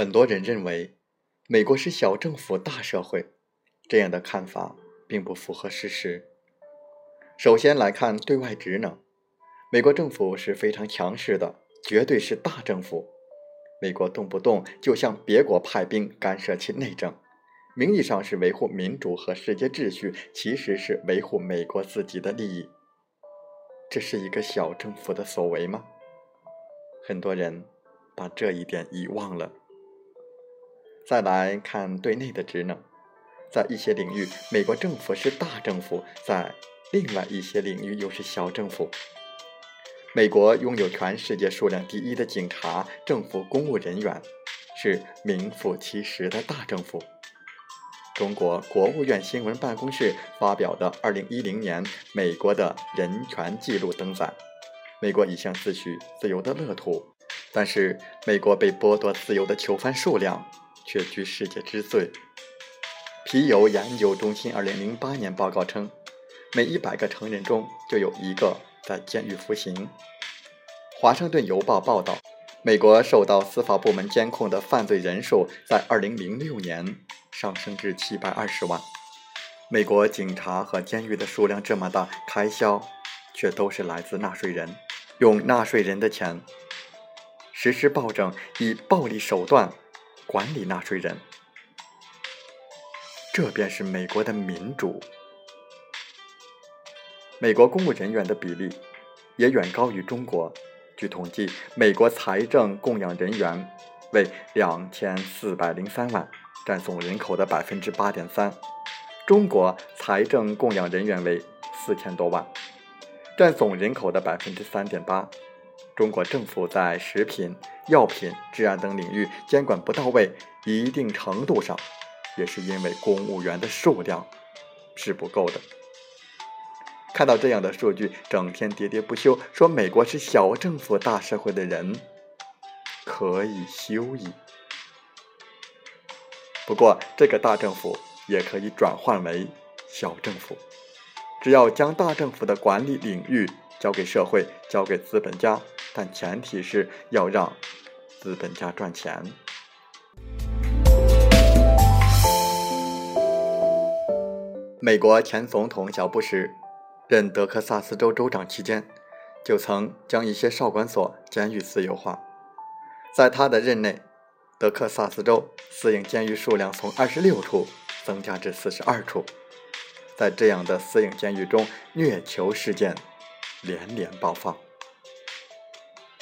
很多人认为，美国是小政府大社会，这样的看法并不符合事实。首先来看对外职能，美国政府是非常强势的，绝对是大政府。美国动不动就向别国派兵干涉其内政，名义上是维护民主和世界秩序，其实是维护美国自己的利益。这是一个小政府的所为吗？很多人把这一点遗忘了。再来看对内的职能，在一些领域，美国政府是大政府；在另外一些领域，又是小政府。美国拥有全世界数量第一的警察、政府公务人员，是名副其实的大政府。中国国务院新闻办公室发表的2010年美国的人权记录登载，美国一向自诩自由的乐土，但是美国被剥夺自由的囚犯数量。却居世界之最。皮尤研究中心2008年报告称，每100个成人中就有一个在监狱服刑。华盛顿邮报报道，美国受到司法部门监控的犯罪人数在2006年上升至720万。美国警察和监狱的数量这么大，开销却都是来自纳税人，用纳税人的钱实施暴政，以暴力手段。管理纳税人，这便是美国的民主。美国公务人员的比例也远高于中国。据统计，美国财政供养人员为两千四百零三万，占总人口的百分之八点三；中国财政供养人员为四千多万，占总人口的百分之三点八。中国政府在食品、药品、治安等领域监管不到位，一定程度上也是因为公务员的数量是不够的。看到这样的数据，整天喋喋不休说美国是小政府大社会的人，可以休矣。不过，这个大政府也可以转换为小政府，只要将大政府的管理领域交给社会，交给资本家。但前提是要让资本家赚钱。美国前总统小布什任德克萨斯州州长期间，就曾将一些少管所、监狱私有化。在他的任内，德克萨斯州私营监狱数量从二十六处增加至四十二处。在这样的私营监狱中，虐囚事件连连爆发。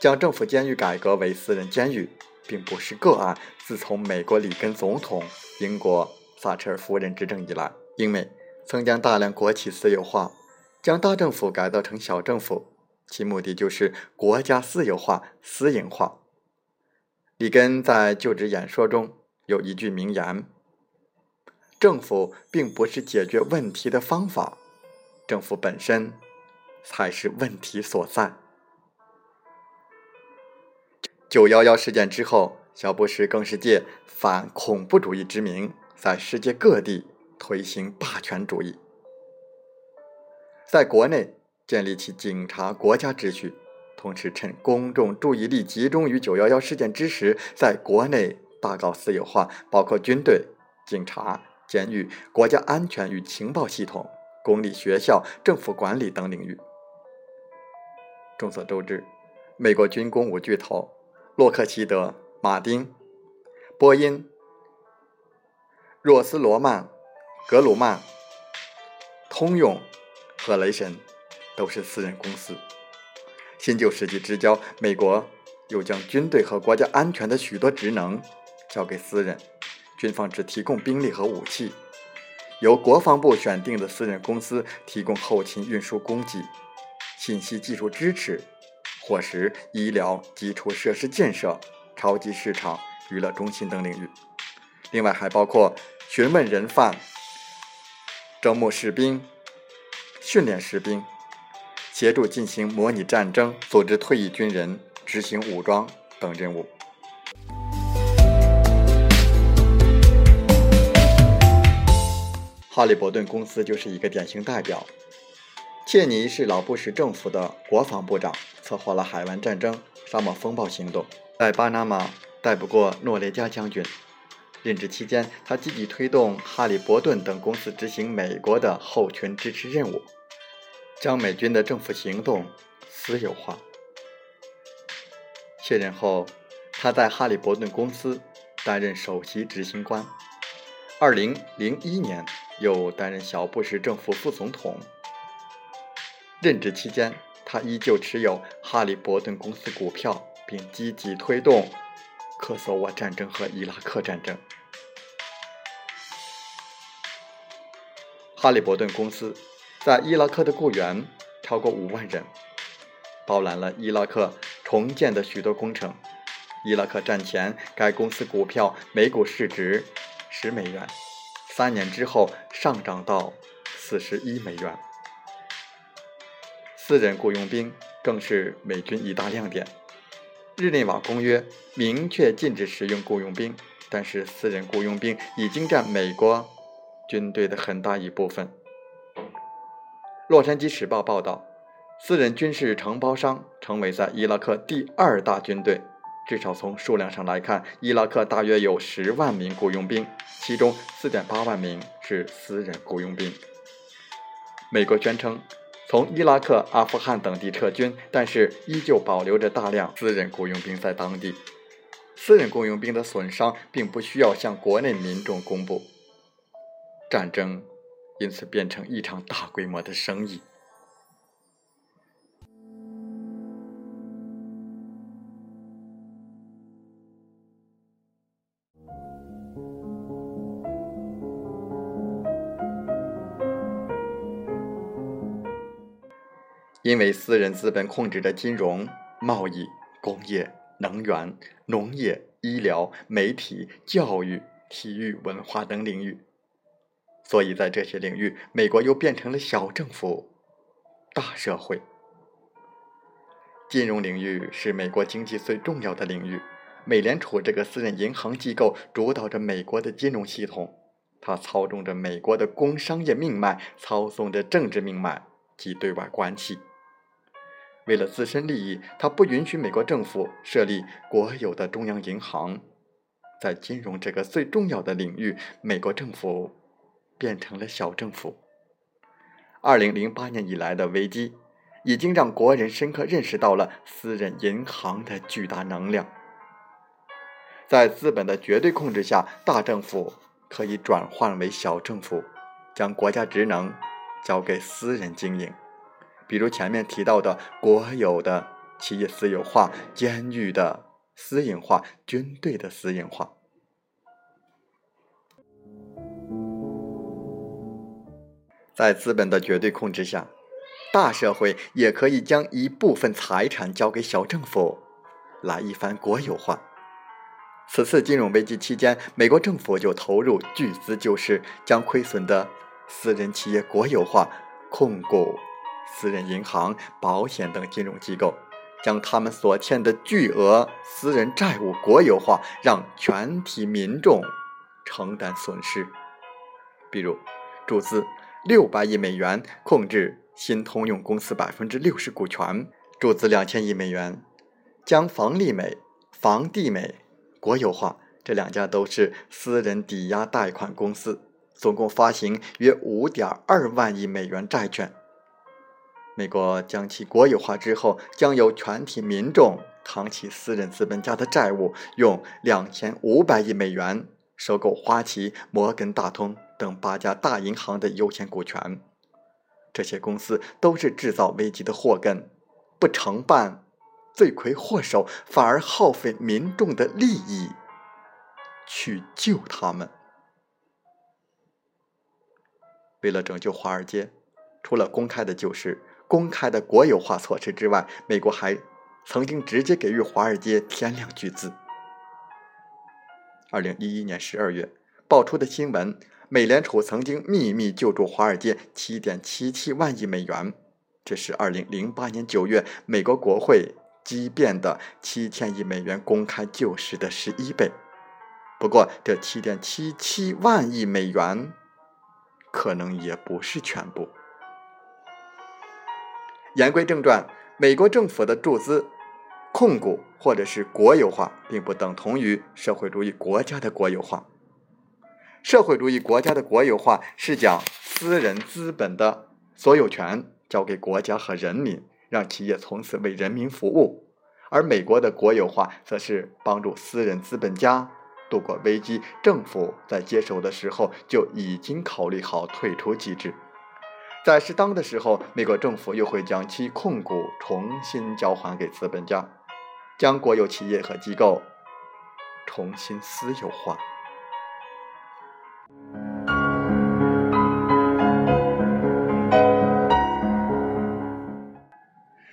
将政府监狱改革为私人监狱，并不是个案。自从美国里根总统、英国撒切尔夫人执政以来，英美曾将大量国企私有化，将大政府改造成小政府，其目的就是国家私有化、私营化。里根在就职演说中有一句名言：“政府并不是解决问题的方法，政府本身才是问题所在。”九幺幺事件之后，小布什更是借反恐怖主义之名，在世界各地推行霸权主义，在国内建立起警察国家秩序，同时趁公众注意力集中于九幺幺事件之时，在国内大搞私有化，包括军队、警察、监狱、国家安全与情报系统、公立学校、政府管理等领域。众所周知，美国军工五巨头。洛克希德、马丁、波音、若斯罗曼、格鲁曼、通用和雷神都是私人公司。新旧世纪之交，美国又将军队和国家安全的许多职能交给私人，军方只提供兵力和武器，由国防部选定的私人公司提供后勤运输供给、信息技术支持、伙食、医疗、基础设施建设、超级市场、娱乐中心等领域。另外还包括询问人犯、招募士兵、训练士兵、协助进行模拟战争、组织退役军人执行武装等任务。哈利伯顿公司就是一个典型代表。切尼是老布什政府的国防部长，策划了海湾战争、沙漠风暴行动，在巴拿马带不过诺雷加将军。任职期间，他积极推动哈利伯顿等公司执行美国的后勤支持任务，将美军的政府行动私有化。卸任后，他在哈利伯顿公司担任首席执行官。二零零一年，又担任小布什政府副总统。任职期间，他依旧持有哈利伯顿公司股票，并积极推动。科索沃战争和伊拉克战争，哈利伯顿公司在伊拉克的雇员超过五万人，包揽了伊拉克重建的许多工程。伊拉克战前，该公司股票每股市值十美元，三年之后上涨到四十一美元。私人雇佣兵更是美军一大亮点。日内瓦公约明确禁止使用雇佣兵，但是私人雇佣兵已经占美国军队的很大一部分。洛杉矶时报报道，私人军事承包商成为在伊拉克第二大军队，至少从数量上来看，伊拉克大约有十万名雇佣兵，其中四点八万名是私人雇佣兵。美国宣称。从伊拉克、阿富汗等地撤军，但是依旧保留着大量私人雇佣兵在当地。私人雇佣兵的损伤并不需要向国内民众公布，战争因此变成一场大规模的生意。因为私人资本控制着金融、贸易、工业、能源、农业、医疗、媒体、教育、体育、文化等领域，所以在这些领域，美国又变成了小政府、大社会。金融领域是美国经济最重要的领域，美联储这个私人银行机构主导着美国的金融系统，它操纵着美国的工商业命脉，操纵着政治命脉及对外关系。为了自身利益，他不允许美国政府设立国有的中央银行。在金融这个最重要的领域，美国政府变成了小政府。二零零八年以来的危机，已经让国人深刻认识到了私人银行的巨大能量。在资本的绝对控制下，大政府可以转换为小政府，将国家职能交给私人经营。比如前面提到的国有的企业私有化、监狱的私营化、军队的私营化，在资本的绝对控制下，大社会也可以将一部分财产交给小政府，来一番国有化。此次金融危机期间，美国政府就投入巨资救市，将亏损的私人企业国有化、控股。私人银行、保险等金融机构将他们所欠的巨额私人债务国有化，让全体民众承担损失。比如，注资六百亿美元控制新通用公司百分之六十股权，注资两千亿美元将房利美、房地美国有化，这两家都是私人抵押贷款公司，总共发行约五点二万亿美元债券。美国将其国有化之后，将由全体民众扛起私人资本家的债务，用两千五百亿美元收购花旗、摩根大通等八家大银行的优先股权。这些公司都是制造危机的祸根，不承办罪魁祸首，反而耗费民众的利益，去救他们。为了拯救华尔街，除了公开的救市、公开的国有化措施之外，美国还曾经直接给予华尔街天量巨资。二零一一年十二月爆出的新闻，美联储曾经秘密救助华尔街七点七七万亿美元，这是二零零八年九月美国国会激变的七千亿美元公开救市的十一倍。不过，这七点七七万亿美元可能也不是全部。言归正传，美国政府的注资。控股或者是国有化，并不等同于社会主义国家的国有化。社会主义国家的国有化是将私人资本的所有权交给国家和人民，让企业从此为人民服务；而美国的国有化则是帮助私人资本家度过危机。政府在接手的时候就已经考虑好退出机制，在适当的时候，美国政府又会将其控股重新交还给资本家。将国有企业和机构重新私有化。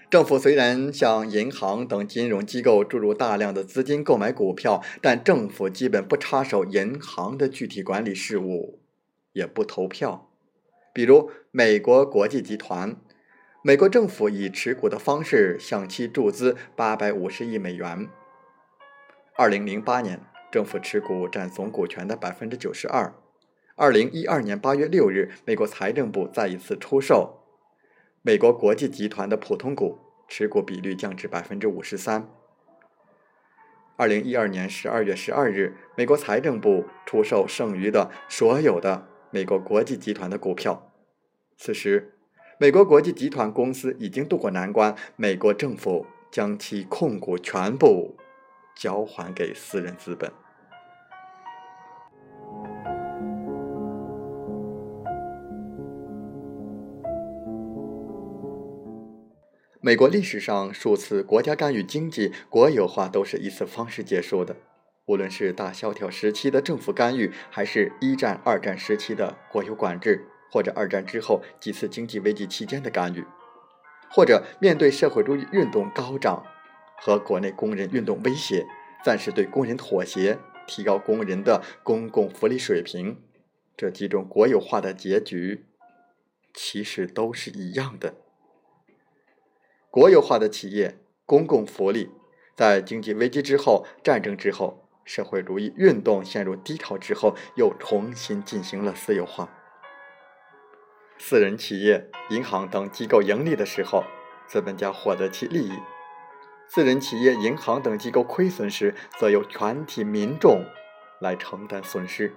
政府虽然向银行等金融机构注入大量的资金购买股票，但政府基本不插手银行的具体管理事务，也不投票。比如美国国际集团。美国政府以持股的方式向其注资八百五十亿美元。二零零八年，政府持股占总股权的百分之九十二。二零一二年八月六日，美国财政部再一次出售美国国际集团的普通股，持股比率降至百分之五十三。二零一二年十二月十二日，美国财政部出售剩余的所有的美国国际集团的股票，此时。美国国际集团公司已经渡过难关，美国政府将其控股全部交还给私人资本。美国历史上数次国家干预经济、国有化都是以此方式结束的，无论是大萧条时期的政府干预，还是一战、二战时期的国有管制。或者二战之后几次经济危机期间的干预，或者面对社会主义运动高涨和国内工人运动威胁，暂时对工人妥协，提高工人的公共福利水平，这几种国有化的结局其实都是一样的。国有化的企业、公共福利，在经济危机之后、战争之后、社会主义运动陷入低潮之后，又重新进行了私有化。私人企业、银行等机构盈利的时候，资本家获得其利益；私人企业、银行等机构亏损时，则由全体民众来承担损失。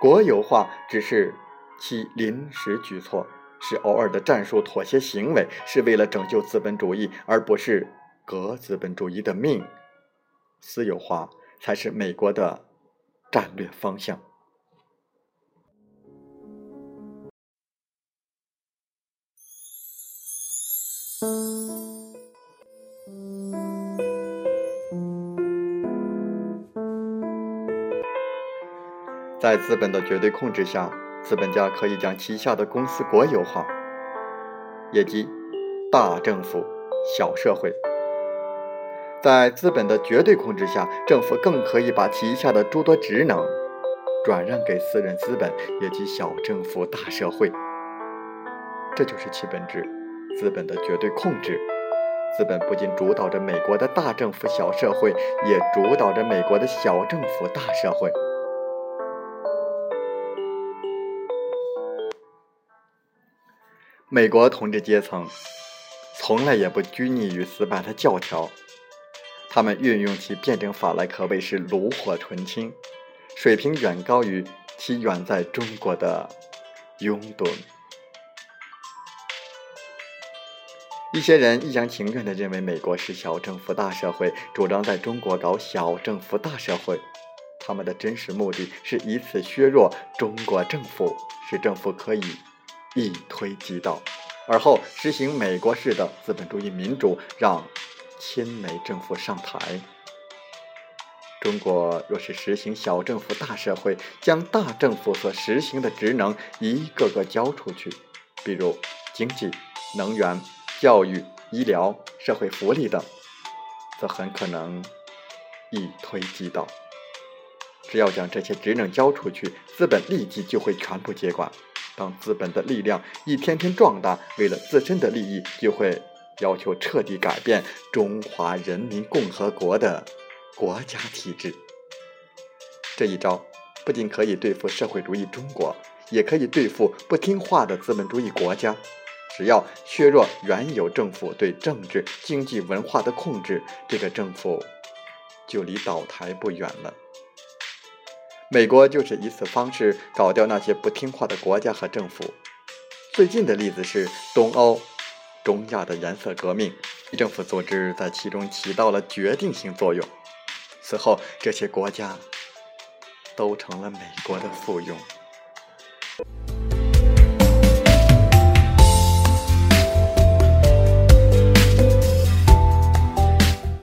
国有化只是其临时举措，是偶尔的战术妥协行为，是为了拯救资本主义，而不是革资本主义的命。私有化才是美国的战略方向。在资本的绝对控制下，资本家可以将旗下的公司国有化，也即大政府、小社会。在资本的绝对控制下，政府更可以把旗下的诸多职能转让给私人资本，也即小政府、大社会。这就是其本质：资本的绝对控制。资本不仅主导着美国的大政府、小社会，也主导着美国的小政府、大社会。美国统治阶层从来也不拘泥于死板的教条，他们运用其辩证法来可谓是炉火纯青，水平远高于其远在中国的拥趸。一些人一厢情愿地认为美国是小政府大社会，主张在中国搞小政府大社会，他们的真实目的是以此削弱中国政府，使政府可以。一推即倒，而后实行美国式的资本主义民主，让亲美政府上台。中国若是实行小政府大社会，将大政府所实行的职能一个个交出去，比如经济、能源、教育、医疗、社会福利等，则很可能一推即倒。只要将这些职能交出去，资本立即就会全部接管。当资本的力量一天天壮大，为了自身的利益，就会要求彻底改变中华人民共和国的国家体制。这一招不仅可以对付社会主义中国，也可以对付不听话的资本主义国家。只要削弱原有政府对政治、经济、文化的控制，这个政府就离倒台不远了。美国就是以此方式搞掉那些不听话的国家和政府。最近的例子是东欧、中亚的颜色革命，政府组织在其中起到了决定性作用。此后，这些国家都成了美国的附庸。